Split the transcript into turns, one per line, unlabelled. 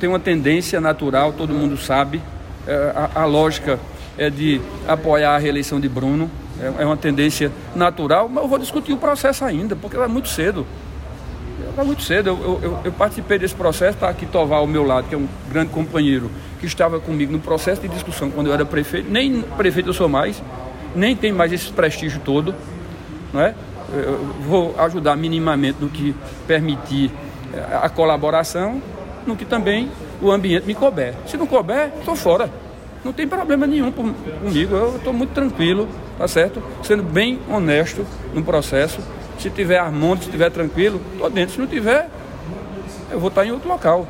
tem uma tendência natural, todo mundo sabe. É, a, a, lógica é de apoiar a reeleição de Bruno. É, é, uma tendência natural, mas eu vou discutir o processo ainda, porque é muito cedo. É muito cedo. Eu, eu, eu participei desse processo, está aqui Tovar ao meu lado, que é um grande companheiro, que estava comigo no processo de discussão quando eu era prefeito. Nem prefeito eu sou mais, nem tem mais esse prestígio todo. Não é? Eu vou ajudar minimamente no que permitir eh, a colaboração, no que também o ambiente me couber. Se não couber, estou fora. Não tem problema nenhum comigo, eu estou muito tranquilo, tá certo? Sendo bem honesto no processo. Se tiver harmônico, se tiver tranquilo, estou dentro. Se não tiver, eu vou estar em outro local.